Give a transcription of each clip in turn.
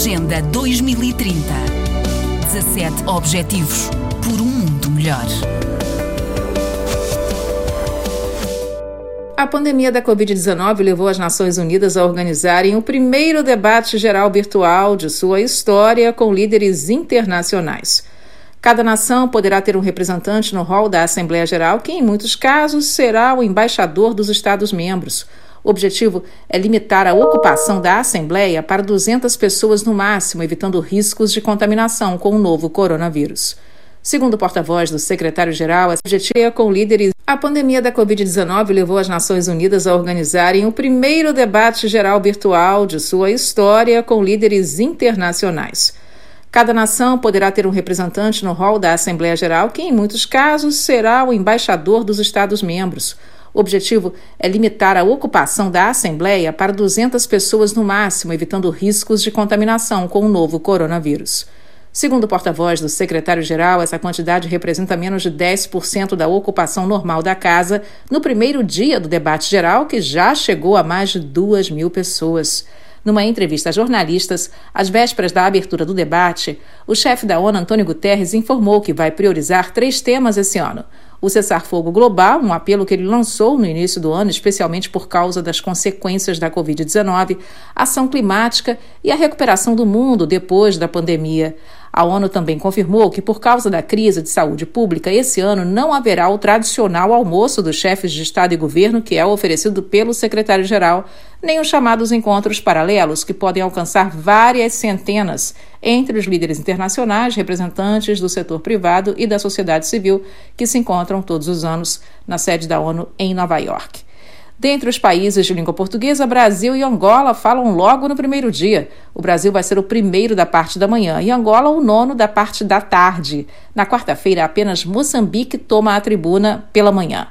Agenda 2030. 17 Objetivos por um mundo melhor. A pandemia da Covid-19 levou as Nações Unidas a organizarem o primeiro debate geral virtual de sua história com líderes internacionais. Cada nação poderá ter um representante no hall da Assembleia Geral, que, em muitos casos, será o embaixador dos Estados-membros. O objetivo é limitar a ocupação da Assembleia para 200 pessoas no máximo, evitando riscos de contaminação com o novo coronavírus. Segundo o porta-voz do secretário-geral, a objetivo é com líderes. A pandemia da Covid-19 levou as Nações Unidas a organizarem o primeiro debate geral virtual de sua história com líderes internacionais. Cada nação poderá ter um representante no hall da Assembleia Geral, que, em muitos casos, será o embaixador dos Estados-membros. O objetivo é limitar a ocupação da Assembleia para 200 pessoas no máximo, evitando riscos de contaminação com o novo coronavírus. Segundo o porta-voz do secretário-geral, essa quantidade representa menos de 10% da ocupação normal da casa no primeiro dia do debate geral, que já chegou a mais de 2 mil pessoas. Numa entrevista a jornalistas, às vésperas da abertura do debate, o chefe da ONU, Antônio Guterres, informou que vai priorizar três temas esse ano: o cessar-fogo global, um apelo que ele lançou no início do ano, especialmente por causa das consequências da Covid-19, ação climática e a recuperação do mundo depois da pandemia. A ONU também confirmou que, por causa da crise de saúde pública, esse ano não haverá o tradicional almoço dos chefes de Estado e governo, que é oferecido pelo secretário-geral, nem os chamados encontros paralelos, que podem alcançar várias centenas entre os líderes internacionais, representantes do setor privado e da sociedade civil, que se encontram todos os anos na sede da ONU em Nova York. Dentre os países de língua portuguesa, Brasil e Angola falam logo no primeiro dia. O Brasil vai ser o primeiro da parte da manhã e Angola o nono da parte da tarde. Na quarta-feira, apenas Moçambique toma a tribuna pela manhã.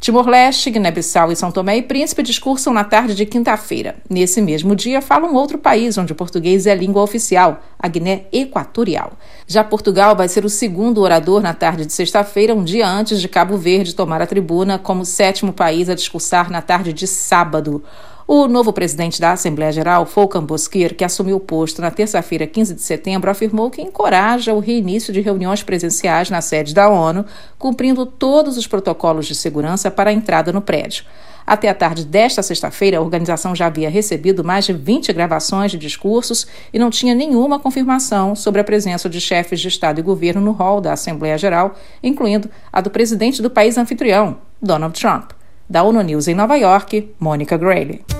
Timor-Leste, Guiné-Bissau e São Tomé e Príncipe discursam na tarde de quinta-feira. Nesse mesmo dia, fala um outro país onde o português é língua oficial, a Guiné Equatorial. Já Portugal vai ser o segundo orador na tarde de sexta-feira, um dia antes de Cabo Verde tomar a tribuna como sétimo país a discursar na tarde de sábado. O novo presidente da Assembleia Geral, Volkan Bozkir, que assumiu o posto na terça-feira, 15 de setembro, afirmou que encoraja o reinício de reuniões presenciais na sede da ONU, cumprindo todos os protocolos de segurança para a entrada no prédio. Até a tarde desta sexta-feira, a organização já havia recebido mais de 20 gravações de discursos e não tinha nenhuma confirmação sobre a presença de chefes de Estado e governo no hall da Assembleia Geral, incluindo a do presidente do país anfitrião, Donald Trump. Da ONU News em Nova York, Mônica Grayley.